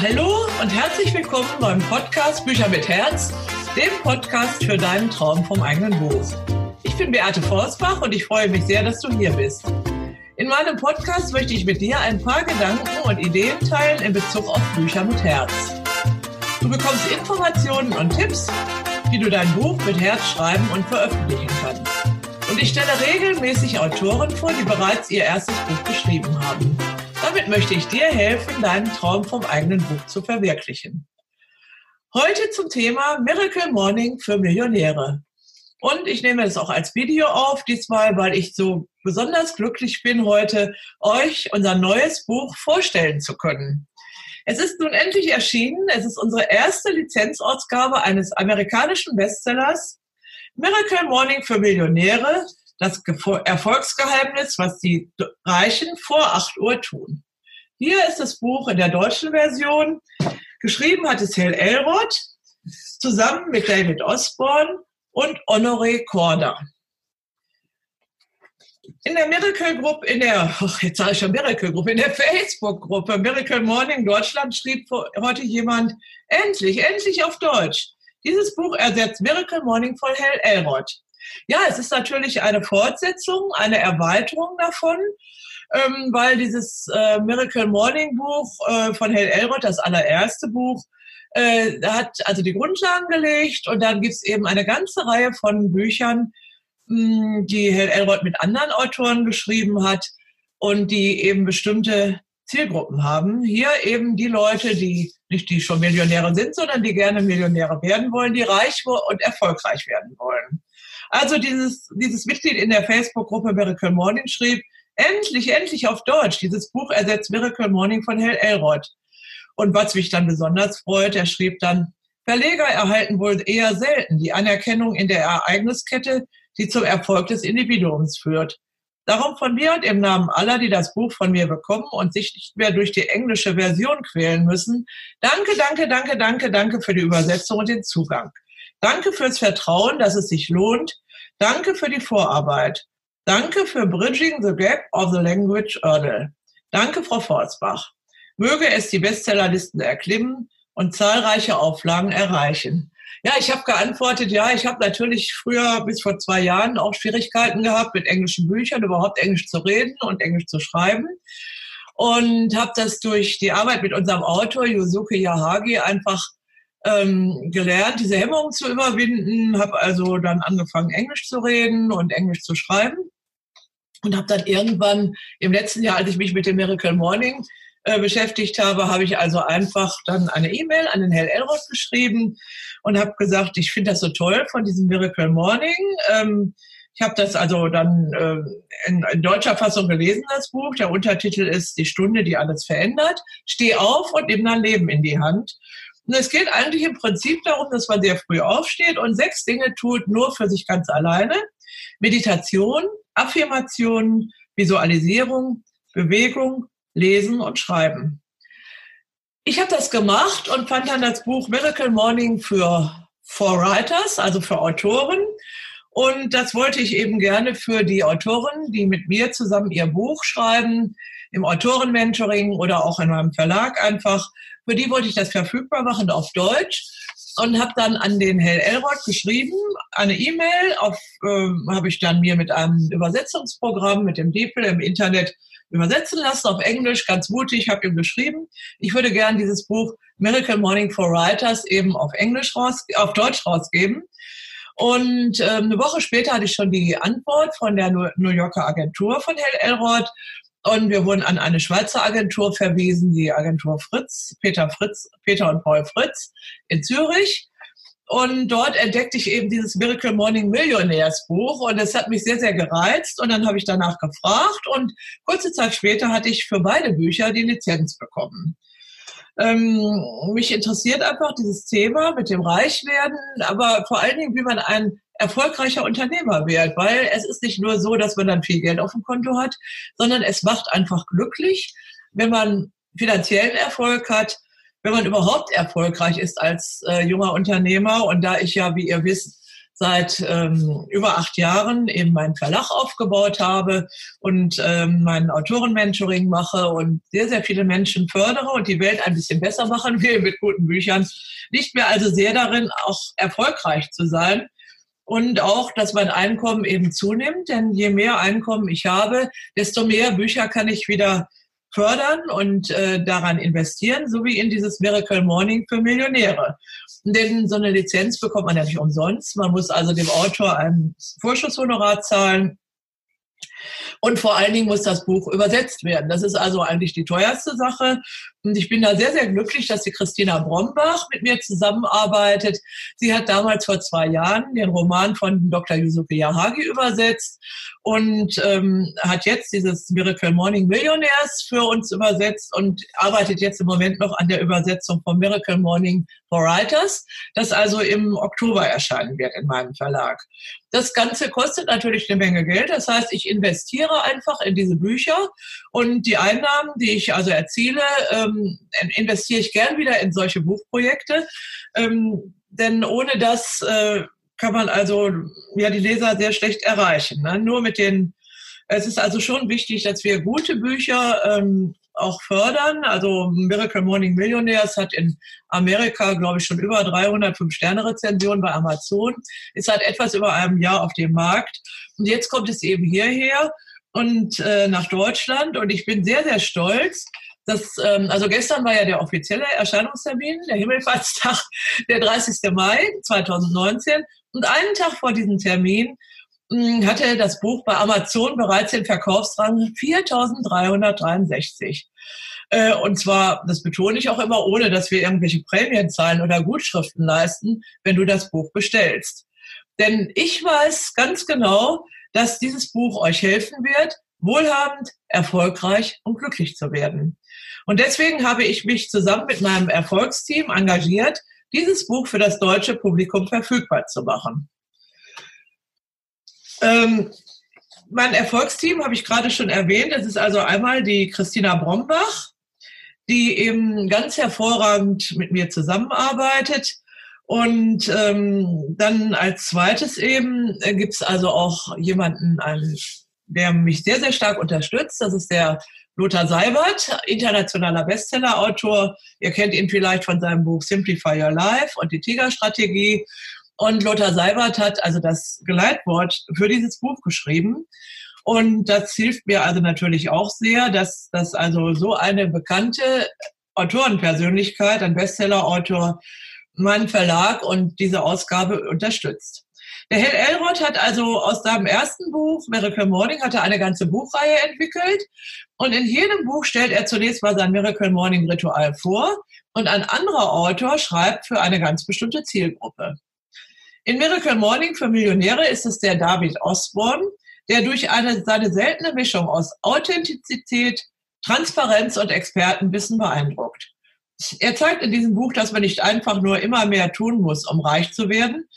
hallo und herzlich willkommen beim Podcast Bücher mit Herz, dem Podcast für deinen Traum vom eigenen Buch. Ich bin Beate Forsbach und ich freue mich sehr, dass du hier bist. In meinem Podcast möchte ich mit dir ein paar Gedanken und Ideen teilen in Bezug auf Bücher mit Herz. Du bekommst Informationen und Tipps, wie du dein Buch mit Herz schreiben und veröffentlichen kannst. Und ich stelle regelmäßig Autoren vor, die bereits ihr erstes Buch geschrieben haben. Damit möchte ich dir helfen, deinen Traum vom eigenen Buch zu verwirklichen. Heute zum Thema Miracle Morning für Millionäre. Und ich nehme es auch als Video auf, diesmal, weil ich so besonders glücklich bin, heute euch unser neues Buch vorstellen zu können. Es ist nun endlich erschienen. Es ist unsere erste Lizenzausgabe eines amerikanischen Bestsellers. Miracle Morning für Millionäre, das Erfolgsgeheimnis, was die Reichen vor 8 Uhr tun. Hier ist das Buch in der deutschen Version. Geschrieben hat es Hell Elrod zusammen mit David Osborne und Honoré Corda. In der Miracle Group, in der, ach, jetzt sage ich schon Miracle Group, in der Facebook-Gruppe Miracle Morning Deutschland schrieb heute jemand, endlich, endlich auf Deutsch. Dieses Buch ersetzt Miracle Morning von Hell Elrod. Ja, es ist natürlich eine Fortsetzung, eine Erweiterung davon, ähm, weil dieses äh, Miracle Morning Buch äh, von Hell Elrod, das allererste Buch, äh, hat also die Grundlagen gelegt und dann gibt es eben eine ganze Reihe von Büchern, mh, hm, die Hell Elrod mit anderen Autoren geschrieben hat und die eben bestimmte Zielgruppen haben. Hier eben die Leute, die nicht die schon Millionäre sind, sondern die gerne Millionäre werden wollen, die reich und erfolgreich werden wollen. Also dieses, dieses Mitglied in der Facebook-Gruppe Miracle Morning schrieb, endlich, endlich auf Deutsch. Dieses Buch ersetzt Miracle Morning von Hell Elrod. Und was mich dann besonders freut, er schrieb dann, Verleger erhalten wohl eher selten die Anerkennung in der Ereigniskette, die zum Erfolg des Individuums führt. Darum von mir und im Namen aller, die das Buch von mir bekommen und sich nicht mehr durch die englische Version quälen müssen, danke, danke, danke, danke, danke für die Übersetzung und den Zugang. Danke fürs Vertrauen, dass es sich lohnt. Danke für die Vorarbeit. Danke für Bridging the Gap of the Language Earnel. Danke, Frau Forsbach. Möge es die Bestsellerlisten erklimmen und zahlreiche Auflagen erreichen. Ja, ich habe geantwortet, ja, ich habe natürlich früher bis vor zwei Jahren auch Schwierigkeiten gehabt, mit englischen Büchern überhaupt Englisch zu reden und Englisch zu schreiben. Und habe das durch die Arbeit mit unserem Autor Yusuke Yahagi einfach ähm, gelernt, diese Hemmungen zu überwinden. Habe also dann angefangen, Englisch zu reden und Englisch zu schreiben. Und habe dann irgendwann im letzten Jahr, als ich mich mit dem Miracle Morning äh, beschäftigt habe, habe ich also einfach dann eine E-Mail an den Hell Elrod geschrieben und habe gesagt, ich finde das so toll von diesem Miracle Morning. Ähm, ich habe das also dann äh, in, in, deutscher Fassung gelesen, das Buch. Der Untertitel ist Die Stunde, die alles verändert. Steh auf und nimm dein Leben in die Hand. Und es geht eigentlich im Prinzip darum, dass man sehr früh aufsteht und sechs Dinge tut, nur für sich ganz alleine. Meditation, Affirmation, Visualisierung, Bewegung, Lesen und Schreiben. Ich habe das gemacht und fand dann das Buch Miracle Morning für For Writers, also für Autoren. Und das wollte ich eben gerne für die Autoren, die mit mir zusammen ihr Buch schreiben, im Autorenmentoring oder auch in meinem Verlag einfach. Für die wollte ich das verfügbar machen auf Deutsch und habe dann an den Hell Elrod geschrieben, eine E-Mail, auf äh, habe ich dann mir mit einem Übersetzungsprogramm, mit dem DeepL im Internet übersetzen lassen auf Englisch, ganz mutig, habe ihm geschrieben, ich würde gern dieses Buch Miracle Morning for Writers eben auf Englisch raus, auf Deutsch rausgeben. Und ähm, eine Woche später hatte ich schon die Antwort von der New Yorker Agentur von Hell Elrod. Und wir wurden an eine Schweizer Agentur verwiesen, die Agentur Fritz, Peter Fritz, Peter und Paul Fritz in Zürich. Und dort entdeckte ich eben dieses Miracle Morning Millionärs Buch und es hat mich sehr, sehr gereizt. Und dann habe ich danach gefragt und kurze Zeit später hatte ich für beide Bücher die Lizenz bekommen. Ähm, mich interessiert einfach dieses Thema mit dem Reichwerden, aber vor allen Dingen, wie man ein erfolgreicher Unternehmer wird, weil es ist nicht nur so, dass man dann viel Geld auf dem Konto hat, sondern es macht einfach glücklich, wenn man finanziellen Erfolg hat, wenn man überhaupt erfolgreich ist als äh, junger Unternehmer. Und da ich ja, wie ihr wisst, seit ähm, über acht Jahren eben meinen Verlag aufgebaut habe und ähm, mein Autorenmentoring mache und sehr, sehr viele Menschen fördere und die Welt ein bisschen besser machen will mit guten Büchern. Nicht mehr also sehr darin, auch erfolgreich zu sein. Und auch, dass mein Einkommen eben zunimmt, denn je mehr Einkommen ich habe, desto mehr Bücher kann ich wieder fördern und äh, daran investieren, so wie in dieses Miracle Morning für Millionäre. Denn so eine Lizenz bekommt man ja nicht umsonst. Man muss also dem Autor ein Vorschusshonorar zahlen. Und vor allen Dingen muss das Buch übersetzt werden. Das ist also eigentlich die teuerste Sache. Und ich bin da sehr, sehr glücklich, dass die Christina Brombach mit mir zusammenarbeitet. Sie hat damals vor zwei Jahren den Roman von Dr. Yusuke Yahagi übersetzt und ähm, hat jetzt dieses Miracle Morning Millionaires für uns übersetzt und arbeitet jetzt im Moment noch an der Übersetzung von Miracle Morning for Writers, das also im Oktober erscheinen wird in meinem Verlag. Das Ganze kostet natürlich eine Menge Geld. Das heißt, ich investiere einfach in diese Bücher und die Einnahmen, die ich also erziele, ähm, investiere ich gern wieder in solche Buchprojekte. Ähm, denn ohne das äh, kann man also ja die Leser sehr schlecht erreichen. Ne? Nur mit den, es ist also schon wichtig, dass wir gute Bücher ähm, auch fördern. Also Miracle Morning Millionaires hat in Amerika, glaube ich, schon über 305 Sterne Rezensionen bei Amazon. Ist seit etwas über einem Jahr auf dem Markt. Und jetzt kommt es eben hierher und äh, nach Deutschland. Und ich bin sehr, sehr stolz, das, ähm, also gestern war ja der offizielle Erscheinungstermin, der Himmelfahrtstag, der 30. Mai 2019. Und einen Tag vor diesem Termin hatte das Buch bei Amazon bereits den Verkaufsrang 4363. Äh, und zwar, das betone ich auch immer, ohne dass wir irgendwelche Prämien zahlen oder Gutschriften leisten, wenn du das Buch bestellst. Denn ich weiß ganz genau, dass dieses Buch euch helfen wird, wohlhabend, erfolgreich und glücklich zu werden. Und deswegen habe ich mich zusammen mit meinem Erfolgsteam engagiert, dieses Buch für das deutsche Publikum verfügbar zu machen. Ähm, mein Erfolgsteam habe ich gerade schon erwähnt. Das ist also einmal die Christina Brombach, die eben ganz hervorragend mit mir zusammenarbeitet. Und ähm, dann als zweites eben äh, gibt es also auch jemanden, einen, der mich sehr, sehr stark unterstützt. Das ist der Lothar Seibert, internationaler Bestsellerautor. Ihr kennt ihn vielleicht von seinem Buch Simplify Your Life und die Tigerstrategie. Und Lothar Seibert hat also das Geleitwort für dieses Buch geschrieben. Und das hilft mir also natürlich auch sehr, dass, dass also so eine bekannte Autorenpersönlichkeit, ein Bestsellerautor, meinen Verlag und diese Ausgabe unterstützt. Der Hell Elrod hat also aus seinem ersten Buch, Miracle Morning, hat er eine ganze Buchreihe entwickelt. Und in jedem Buch stellt er zunächst mal sein Miracle Morning Ritual vor und ein anderer Autor schreibt für eine ganz bestimmte Zielgruppe. In Miracle Morning für Millionäre ist es der David Osborne, der durch eine, seine seltene Mischung aus Authentizität, Transparenz und Expertenwissen beeindruckt. Er zeigt in diesem Buch, dass man nicht einfach nur immer mehr tun muss, um reich zu werden,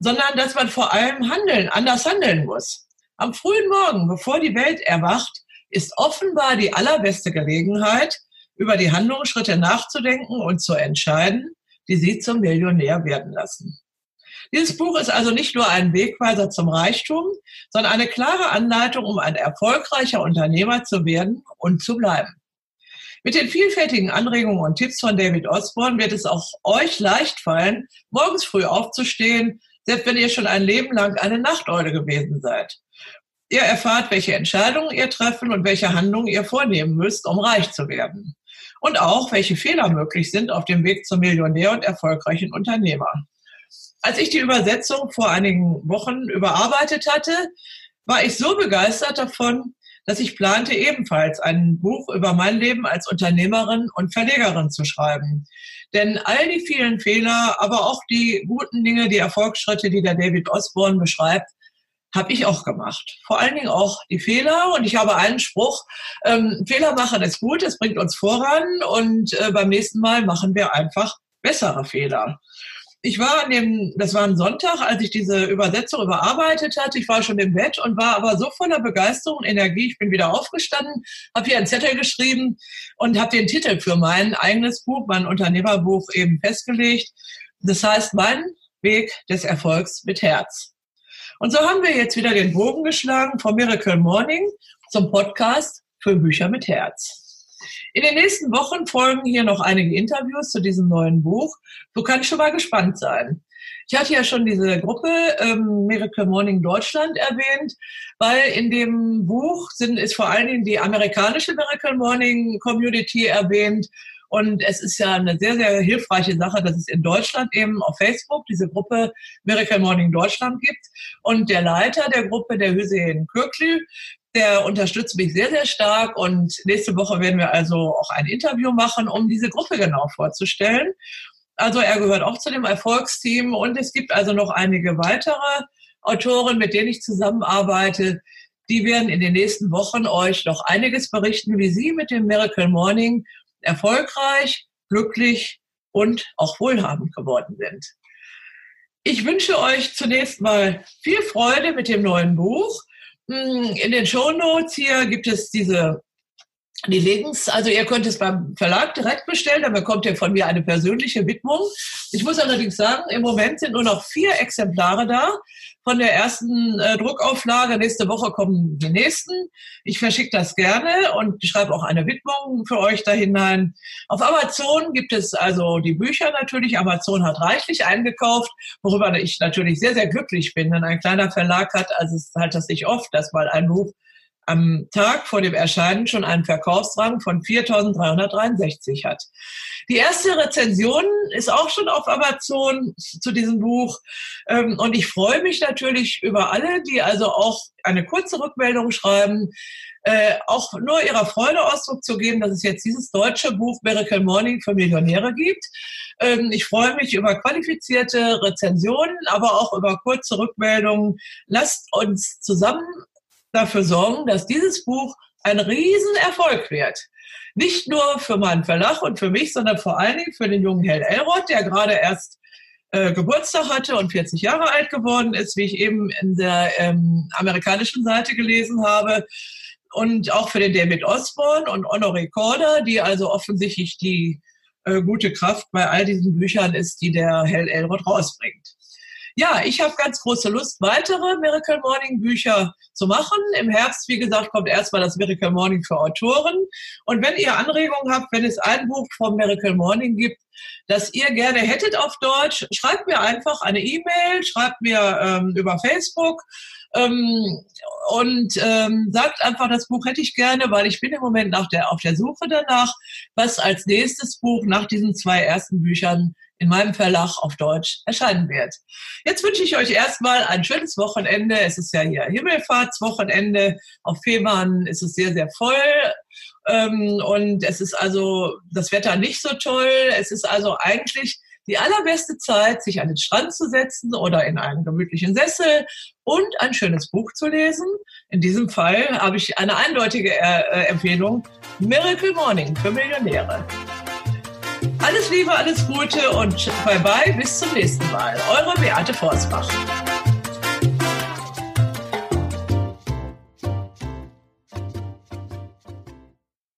sondern dass man vor allem handeln, anders handeln muss. Am frühen Morgen, bevor die Welt erwacht, ist offenbar die allerbeste Gelegenheit, über die Handlungsschritte nachzudenken und zu entscheiden, die sie zum Millionär werden lassen. Dieses Buch ist also nicht nur ein Wegweiser zum Reichtum, sondern eine klare Anleitung, um ein erfolgreicher Unternehmer zu werden und zu bleiben. Mit den vielfältigen Anregungen und Tipps von David Osborne wird es auch euch leicht fallen, morgens früh aufzustehen, selbst wenn ihr schon ein Leben lang eine Nachteule gewesen seid. Ihr erfahrt, welche Entscheidungen ihr treffen und welche Handlungen ihr vornehmen müsst, um reich zu werden. Und auch, welche Fehler möglich sind auf dem Weg zum Millionär und erfolgreichen Unternehmer. Als ich die Übersetzung vor einigen Wochen überarbeitet hatte, war ich so begeistert davon, dass ich plante, ebenfalls ein Buch über mein Leben als Unternehmerin und Verlegerin zu schreiben. Denn all die vielen Fehler, aber auch die guten Dinge, die Erfolgsschritte, die der David Osborne beschreibt, habe ich auch gemacht. Vor allen Dingen auch die Fehler. Und ich habe einen Spruch, ähm, Fehler machen ist gut, es bringt uns voran und äh, beim nächsten Mal machen wir einfach bessere Fehler ich war an dem, das war ein Sonntag, als ich diese Übersetzung überarbeitet hatte. Ich war schon im Bett und war aber so voller Begeisterung und Energie. Ich bin wieder aufgestanden, habe hier einen Zettel geschrieben und habe den Titel für mein eigenes Buch, mein Unternehmerbuch eben festgelegt. Das heißt, mein Weg des Erfolgs mit Herz. Und so haben wir jetzt wieder den Bogen geschlagen vom Miracle Morning zum Podcast für Bücher mit Herz. In den nächsten Wochen folgen hier noch einige Interviews zu diesem neuen Buch. Du kannst schon mal gespannt sein. Ich hatte ja schon diese Gruppe ähm, Miracle Morning Deutschland erwähnt, weil in dem Buch sind, ist vor allen Dingen die amerikanische Miracle Morning Community erwähnt. Und es ist ja eine sehr, sehr hilfreiche Sache, dass es in Deutschland eben auf Facebook diese Gruppe Miracle Morning Deutschland gibt. Und der Leiter der Gruppe, der Hüseyin Kürklü, der unterstützt mich sehr, sehr stark und nächste Woche werden wir also auch ein Interview machen, um diese Gruppe genau vorzustellen. Also er gehört auch zu dem Erfolgsteam und es gibt also noch einige weitere Autoren, mit denen ich zusammenarbeite. Die werden in den nächsten Wochen euch noch einiges berichten, wie sie mit dem Miracle Morning erfolgreich, glücklich und auch wohlhabend geworden sind. Ich wünsche euch zunächst mal viel Freude mit dem neuen Buch. Hm, in den Show Notes hier gibt es diese die Links, also ihr könnt es beim Verlag direkt bestellen, dann bekommt ihr von mir eine persönliche Widmung. Ich muss allerdings sagen, im Moment sind nur noch vier Exemplare da von der ersten äh, Druckauflage. Nächste Woche kommen die nächsten. Ich verschicke das gerne und schreibe auch eine Widmung für euch da hinein. Auf Amazon gibt es also die Bücher natürlich. Amazon hat reichlich eingekauft, worüber ich natürlich sehr, sehr glücklich bin, denn ein kleiner Verlag hat, also es halt das nicht oft, dass mal ein Buch am Tag vor dem Erscheinen schon einen Verkaufsrang von 4.363 hat. Die erste Rezension ist auch schon auf Amazon zu diesem Buch. Ähm, und ich freue mich natürlich über alle, die also auch eine kurze Rückmeldung schreiben, äh, auch nur ihrer Freude Ausdruck zu geben, dass es jetzt dieses deutsche Buch Miracle Morning für Millionäre gibt. Ähm, ich freue mich über qualifizierte Rezensionen, aber auch über kurze Rückmeldungen. Lasst uns zusammen dafür sorgen, dass dieses Buch ein Riesenerfolg wird. Nicht nur für meinen Verlag und für mich, sondern vor allen Dingen für den jungen Hell Elrod, der gerade erst äh, Geburtstag hatte und 40 Jahre alt geworden ist, wie ich eben in der ähm, amerikanischen Seite gelesen habe. Und auch für den David Osborne und Honoré Corder, die also offensichtlich die äh, gute Kraft bei all diesen Büchern ist, die der Hell Elrod rausbringt ja, ich habe ganz große Lust, weitere Miracle Morning Bücher zu machen. Im Herbst, wie gesagt, kommt erstmal das Miracle Morning für Autoren. Und wenn ihr Anregungen habt, wenn es ein Buch vom Miracle Morning gibt, das ihr gerne hättet auf Deutsch, schreibt mir einfach eine E-Mail, schreibt mir ähm, über Facebook ähm, und ähm, sagt einfach, das Buch hätte ich gerne, weil ich bin im Moment nach der, auf der Suche danach, was als nächstes Buch nach diesen zwei ersten Büchern in meinem Verlag auf Deutsch erscheinen wird. Jetzt wünsche ich euch erstmal ein schönes Wochenende. Es ist ja hier Himmelfahrtswochenende. Auf Fehmarn ist es sehr, sehr voll. Ähm, und es ist also das Wetter nicht so toll. Es ist also eigentlich die allerbeste Zeit, sich an den Strand zu setzen oder in einen gemütlichen Sessel und ein schönes Buch zu lesen. In diesem Fall habe ich eine eindeutige äh, Empfehlung. Miracle Morning für Millionäre. Alles Liebe, alles Gute und bye bye, bis zum nächsten Mal. Eure Beate Forsbach.